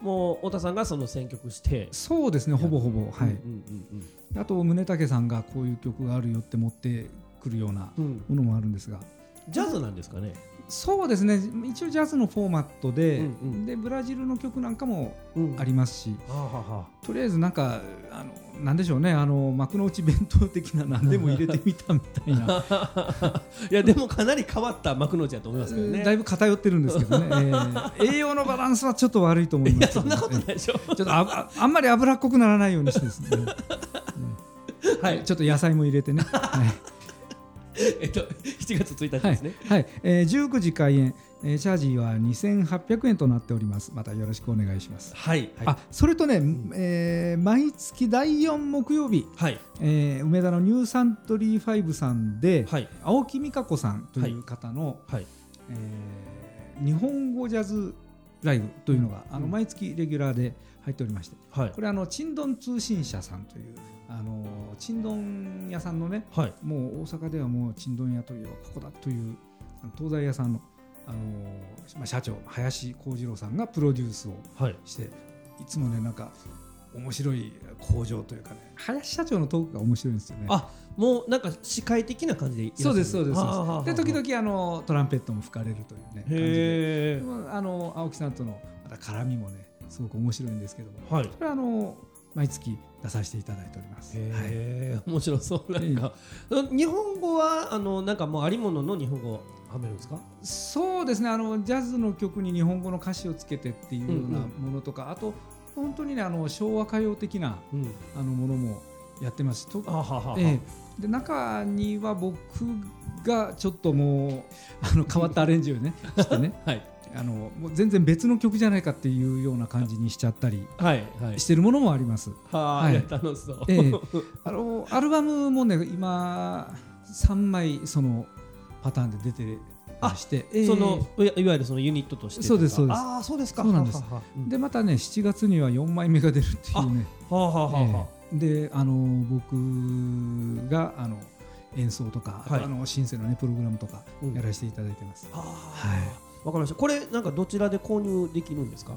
もう太田さんがその選曲して、そうですねほぼほぼ、はい。うんうんあと宗武さんがこういう曲があるよって持ってくるようなうん。うん、ものもあるんですが。ジャズなんですかね。そうですね。一応ジャズのフォーマットで,、うんうん。でブラジルの曲なんかもうん。ありますし、はあはあはとりあえずなんかあのなんでしょうね。あの幕の内弁当的な何でも入れてみたみたいな、あ いやでもかなり変わった幕の内だと思いますけどね。だいぶ偏ってるんですけどね、えー栄養のバランスはちょっと悪いと思いますそんなことないでしょ。ちょっとあああんまり脂っこくならないようにしてですね、う んはい、ちょっと野菜も入れてね。はい。えっと7月1日ですね。はい、えー、19時開演、えーチャージは2800円となっております。またよろしくお願いします。はい。あ、それとね、えー毎月第4木曜日、はい。えー梅田のニューサントリー5さんで、はい。青木美香子さんという方の、はい。えー日本語ジャズライブというのが、あの毎月レギュラーで入っておりまして、はい。これあのちんどん通信社さんというあのちんどん屋さんのね、はい。もう大阪ではもうちんどん屋といえばここだという東西屋さんの、あのまあ、社長林幸次郎さんがプロデュースをはいしていつもねなんか面白い工場というかね林社長のトークが面白いんですよね。あもうなんか司会的な感じでそうですそうです。で時々あのトランペットも吹かれるというね感じで。あの青木さんとのまた絡みもねすごく面白いんですけども。えはい。これはあの毎月出させていただいております。はい。へえ面白そう。なんか日本語はあのなんかもうありものの日本語をはめるんですか？そうですね。あのジャズの曲に日本語の歌詞をつけてっていうようなうんものとか、あと本当にねあの昭和歌謡的なうん。あのものもやってます。とあははは。ええ。で中には僕がちょっともうあの変わったアレンジをね してねはい。あのもう全然別の曲じゃないかっていうような感じにしちゃったりはいはい。してるものもあります。ははい。いや楽しそう。ええ。あのアルバムもね今3枚そのパターンで出てまして、ええそのいわゆるそのユニットとしてそうですそうです。ああそうですか。そうなんです。でまたね7月には4枚目が出るっていうね、はあはあはあ。はええであの僕があの演奏とか、はい。あのシンセのねプログラムとかうん。やらせていただいてます。あはい。わかりました。これなんかどちらで購入できるんですか？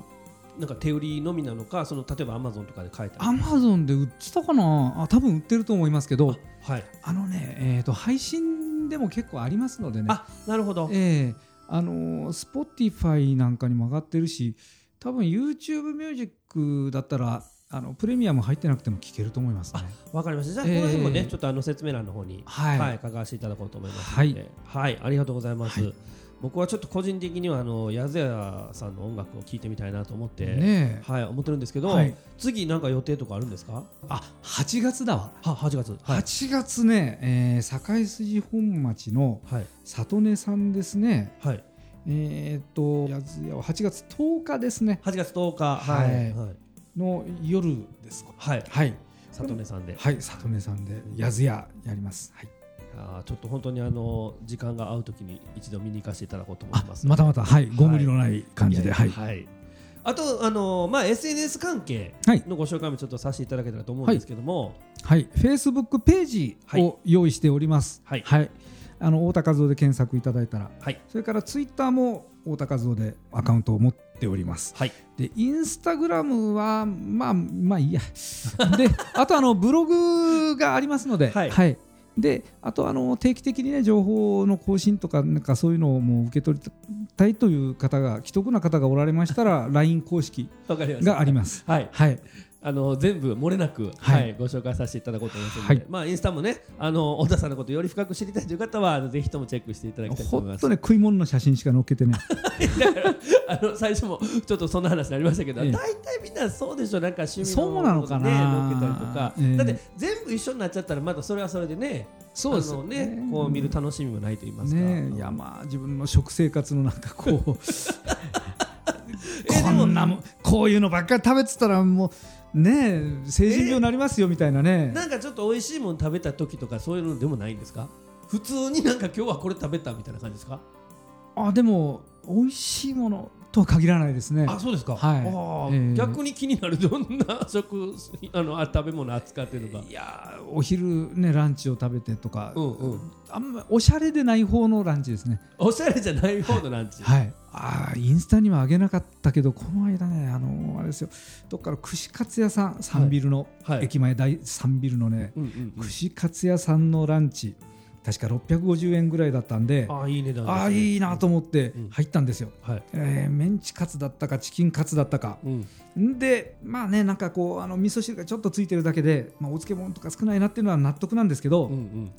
なんか手売りのみなのかその例えばアマゾンとかで買えたりアマゾンで売ってたかな？あ多分売ってると思いますけど。はい。あのね、えー、と配信でも結構ありますのでね。あなるほど。ええ。あの Spotify なんかにも上がってるし多分 YouTube ミュージックだったらあのプレミアム入ってなくても聴けると思いますね。わかりました。じゃあええ。この辺もねちょっとあの説明欄の方にはい、はい、書かせていただこうと思いますので、はい、ありがとうございます。はい僕はちょっと個人的にはあの矢津屋さんの音楽を聴いてみたいなと思って、ねはい、思ってるんですけど、はい次なんか予定とかあるんですか？あ8月だわ。は8月。はい。8月ね、えー堺筋本町のはい。里根さんですね。はい。えーっと、やずやは8月10日ですね。8月10日。はいはい。の夜です。はい。はい。里根さんで。はい、里根さんで、やずややります。はい。あーちょっと本当にあの時間が合うときに一度見に行かせていただこうと思いあま、す。またまた、はい、ご無理のない感じで、はい。はい。あとあのまあ SNS 関係はいのご紹介もちょっとさせていただけたらと思うんですけども、はい、Facebook ページを用意しております。はい。あの太田和夫で検索いただいたら、はい。それからツイッターも太田和夫でアカウントを持っっております。はい。でインスタグラムはまあまあいいや。であとあのブログがありますので、はいであとあの定期的にね情報の更新とかなんかそういうのをもう受け取りたいという方が既得な方がおられましたら LINE 公式があります。はい。はい、あの全部漏れなく、ははいいご紹介させていただこうと思いますので、はい。まあ、インスタもねあの小田さんのことをより深く知りたいという方はぜひともチェックしていただきたいと思います。ほんとね食い物の写真しか載っけてね。だからあの最初もちょっとそんな話になりましたけど、ええ。大体みんなそうでしょなんか趣味ののかな。ね載っけたりとか、ええ。だって全部一緒になっちゃったらまたそれはそれでねそうですね。ねこう見る楽しみもないと言いますか。ねいやまあ自分の食生活のなんかこう こんなもんこういうのばっかり食べてたらもうねえ成人病になりますよみたいなね。なんかちょっと美味しいもの食べた時とかそういうのでもないんですか？普通になんか今日はこれ食べたみたいな感じですか？あでも美味しいものとは限らないですね。あそうですか、はい。あーええ。逆に気になるどんな食あのあ食べ物扱ってるのかいやーお昼ねランチを食べてとか、うんうん。あんまおしゃれでない方のランチですね。おしゃれじゃない方のランチ、はい。あーインスタには上げなかったけどこの間ねあのあれですよ。どっかの串カツ屋さんサンビルの、はい。駅前大サンビルのね、うんうんうん。串カツ屋さんのランチ確か650円ぐらいだったんでああいい値段ね。ああいいなと思ってうん。入ったんですよ、はい。えーメンチカツだったかチキンカツだったか。うん。んでまあねなんかこうあの味噌汁がちょっとついてるだけで、まあ、お漬物とか少ないなっていうのは納得なんですけど、うんうん。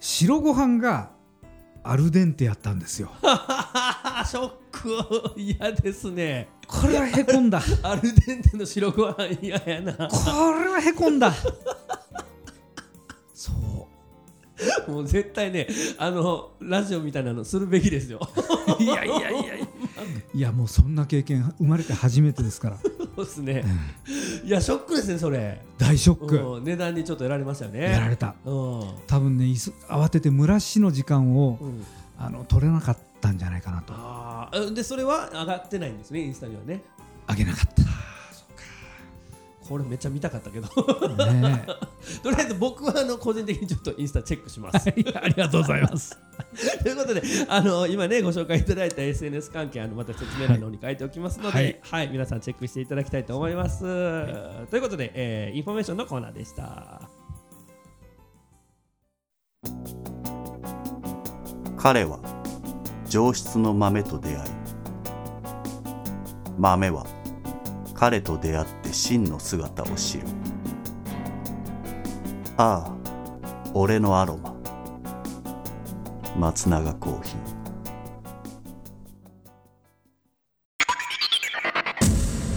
白ご飯がアルデンテやったんですよ。ショック嫌ですね。これはへこんだ。アルデンテの白ご飯嫌やな。これはへこんだ もう絶対ねあのラジオみたいなのするべきですよ。いやいやいやいや。いやもうそんな経験生まれて初めてですから。そうですね。いやショックですねそれ、大ショック。うん、値段にちょっとやられましたよね。やられた。うん。多分ねいす慌てて蒸らしの時間をうん。あの取れなかったんじゃないかなと。あーでそれは上がってないんですねインスタにはね。あげなかったこれめっちゃ見たかったけどね とりあえず僕はあの個人的にちょっとインスタチェックします。ありがとうございます ということであの今ねご紹介いただいた SNS 関係あのまた説明欄の方に書いておきますので、ははいい皆さんチェックしていただきたいと思います。ということで、えーインフォメーションのコーナーでした。彼は上質の豆と出会い豆は彼と出会って真の姿を知る。ああ俺のアロマ。松永コーヒー。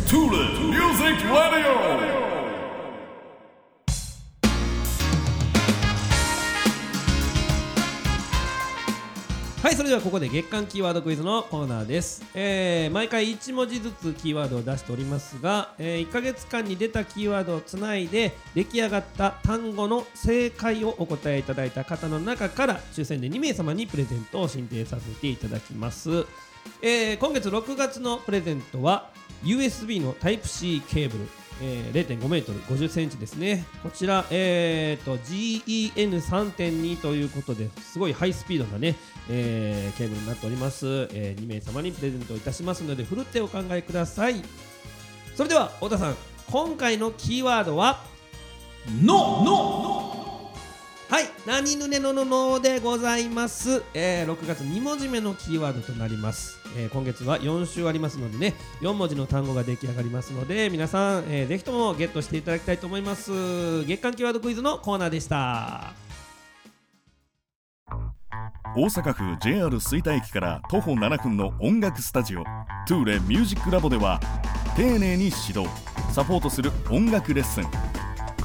Tulip Music Radio. はいそれではここで月間キーワードクイズのコーナーです、えー毎回1文字ずつキーワードを出しておりますが、え1ヶ月間に出たキーワードをつないで出来上がった単語の正解をお答えいただいた方の中から抽選で2名様にプレゼントを進呈させていただきます、えー今月6月のプレゼントは USB の Type-C ケーブル。えー、0.5メートル50センチですね。こちら、えー、と GEN3.2 ということですごいハイスピードなね、えーケーブルになっております、えー2名様にプレゼントいたしますのでふるってお考えください。それでは太田さん今回のキーワードは？のの。はい、何ぬねのののでございます、えー6月2文字目のキーワードとなります、えー今月は4週ありますのでね4文字の単語が出来上がりますので皆さん、えーぜひともゲットしていただきたいと思います。月間キーワードクイズのコーナーでした。大阪府 JR 吹田駅から徒歩7分の音楽スタジオトゥーレミュージックラボでは丁寧に指導サポートする音楽レッスン。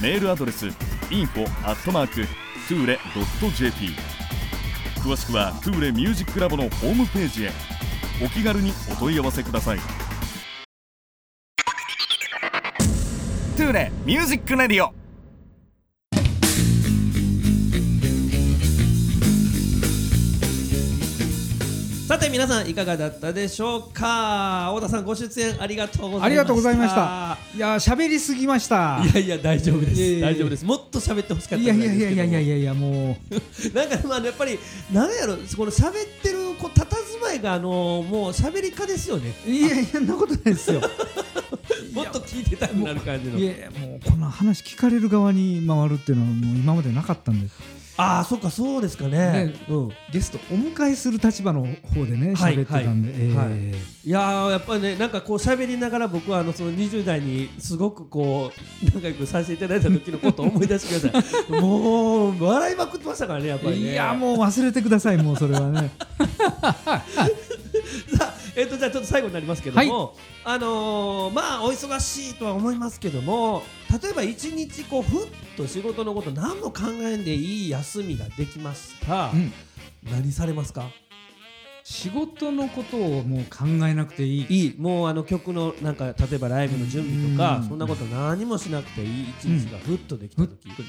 メールアドレス info.toure.jp 詳しくは t o u ミュージックラボのホームページへ。お気軽にお問い合わせください。トゥーレ Music Radio さて皆さんいかがだったでしょうか？太田さんご出演ありがとうございました。ありがとうございました。いやー喋りすぎました。いやいや大丈夫です。大丈夫です。もっと喋ってほしかったいやいやいぐらですけどやいやいやいやいやもう。なんかまあやっぱりなんやろこの喋ってるこう佇まいがあのもう喋り家ですよね。いやいやそんなことないですよ。もっと聞いてたくなる感じの。いやいやもうこんな話聞かれる側に回るっていうのはもう今までなかったんでああそっかそうですかね。ねうん。ゲストお迎えする立場の方でねはい喋ってたんで、い。いやーやっぱりねなんかこう喋りながら僕はあのその20代にすごくこう仲良くさせていただいた時のことを思い出してください。もう笑いまくってましたからねやっぱりね。いやもう忘れてくださいもうそれはね。さあ、えっとじゃあちょっと最後になりますけども、あのーまあお忙しいとは思いますけども例えば一日こうふっと仕事のこと何も考えんでいい休みができました、うん。何されますか？仕事のことをもう考えなくていい。いい。もうあの曲のなんか例えばライブの準備とかうん。そんなこと何もしなくていい。一日がふっとできた時、と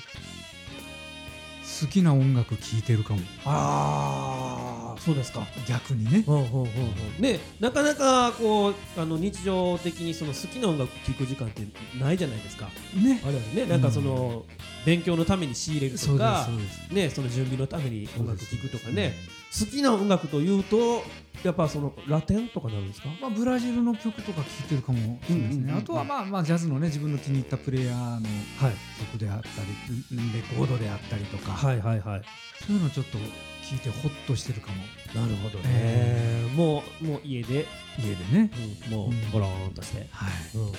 好きな音楽聴いてるかも。ああそうですか。逆にね。うんうんうんう。んねなかなかこうあの日常的にその好きな音楽聴く時間ってないじゃないですか。ね。あれはね。なんかその、勉強のために仕入れるとかねその準備のために音楽聴くとかね好きな音楽というとやっぱそのラテンとかなるんですか？まあ、ブラジルの曲とか聴いてるかもしれないですうんうんうんうん。ねあとはまあまあジャズのね自分の気に入ったプレイヤーのはい。曲であったりレコードであったりとか、はいはいはい。そういうのちょっと聞いてホッとしてるかも。なるほどね、えもうもう家で、家でね、うん。もううん。ボローンとして、はい、うんうんうん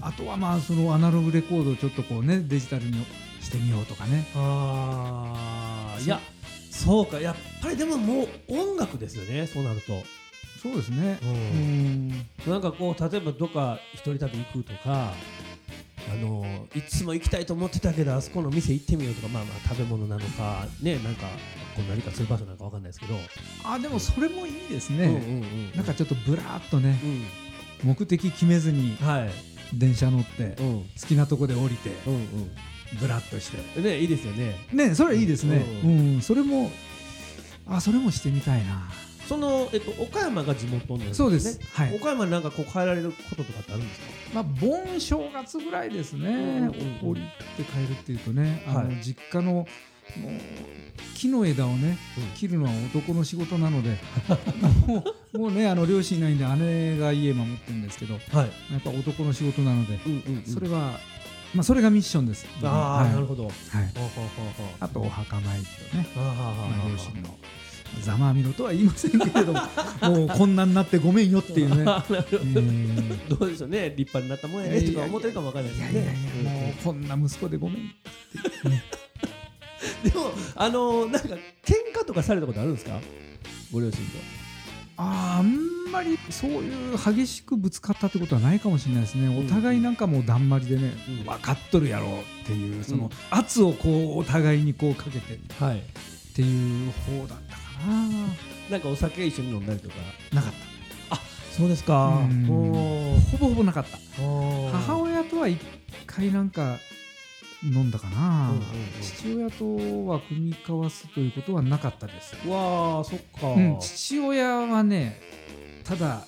あとはまあそのアナログレコードをちょっとこうねデジタルにしてみようとかね。うん、ああいやそうかやっぱりでももう音楽ですよねそうなると、そうですね。うん。うんなんかこう例えばどっか一人旅行くとかあのいつも行きたいと思ってたけどあそこの店行ってみようとかまあまあ食べ物なのかねなんかこう何かする場所なんかわかんないですけど、あでもそれもいいですね、うんうんうんなんかちょっとブラーっとねうん。目的決めずにはい。電車乗ってうん。好きなとこで降りてうんブラッとして。うんねいいですよね。ねそれいいですね。ううん、それもあそれもしてみたいな。その、えっと、岡山が地元なんですね。そうです。はい。岡山になんかこう帰られることとかってあるんですか？まあ盆正月ぐらいですね、降りて帰るっていうとねあの、はい。実家のもう木の枝をね、うん。切るのは男の仕事なのでもうもうねあの両親いないんで姉が家守ってるんですけどやはい、っぱ男の仕事なので、うんうんうん、それはまあそれがミッションです。ああ、はい。なるほど。はい、あとお墓参りとね、両親の。ざまあみろとは言いませんけれども もうこんなになってごめんよっていうね、なるど。うでしょうね。立派になったもんやねとか思ってるかもわかんないですね。いやいやいやもうこんな息子でごめん でもあのー、なんか喧嘩とかされたことあるんですか？ご両親とあーあんまりそういう激しくぶつかったってことはないかもしれないですね、ん。お互いなんかもうだんまりでね、うん。分かっとるやろうっていうそうん。の圧をこうお互いにこうかけてっはいてい。う方だったかな。んかお酒一緒に飲んだりとか？ななかっそうですか。うん。ほぼほぼなかった。ー。母親とは一回なんか飲んだかな、うんうんうん。父親とは組み交わすということはなかったです、うわあそっか、うん、父親はねただ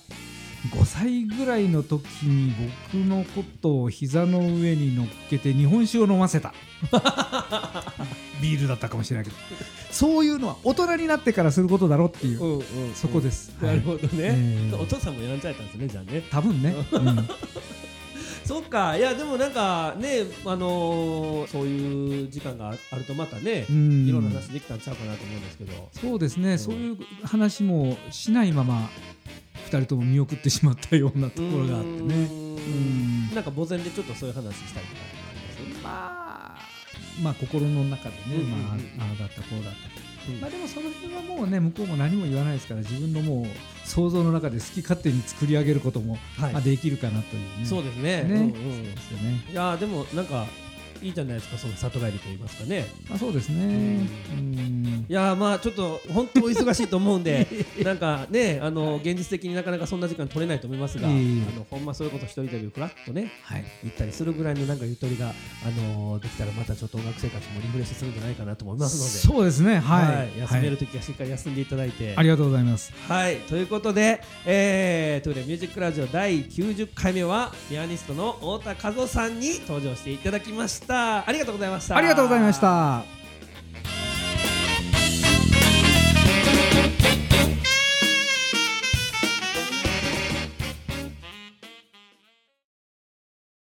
5歳ぐらいの時に僕のことを膝の上に乗っけて日本酒を飲ませた。ビールだったかもしれないけど。そういうのは大人になってからすることだろっていう、うんうんそこです、なるほどね、えー。お父さんもやんちゃやったんですねじゃあね。多分ね、うん そっか。いやでもなんかねあのーそういう時間があるとまたね、うん。いろんな話できたんちゃうかなと思うんですけど。そうですね、ん。そういう話もしないまま2人とも見送ってしまったようなところがあってね。うん。なんか墓前でちょっとそういう話したりとかますまあ、まあ心の中でね、まあ、ああだったこうだった。うん。まあでもその辺はもうね向こうも何も言わないですから自分のもう想像の中で好き勝手に作り上げることも、はい。まあ、できるかなというね。そうですね。ね。うんうん。ですよね。いやーでもなんかいいじゃないですかその里帰りと言いますかね。まあそうですね。うん。いやーまあちょっと本当お忙しいと思うんで なんかねあの現実的になかなかそんな時間取れないと思いますが、あのほんまそれこそ一人旅フラッとねはい。行ったりするぐらいのなんかゆとりがあのできたらまたちょっと音楽生活もリフレッシュするんじゃないかなと思いますので。そうですね。はい、休めるときはしっかり休んでいただいて、ありがとうございます。はい、ということで、えー、トゥーレミュージックラジオ第90回目はピアニストの太田和夫さんに登場していただきました。ありがとうございました。ありがとうございました。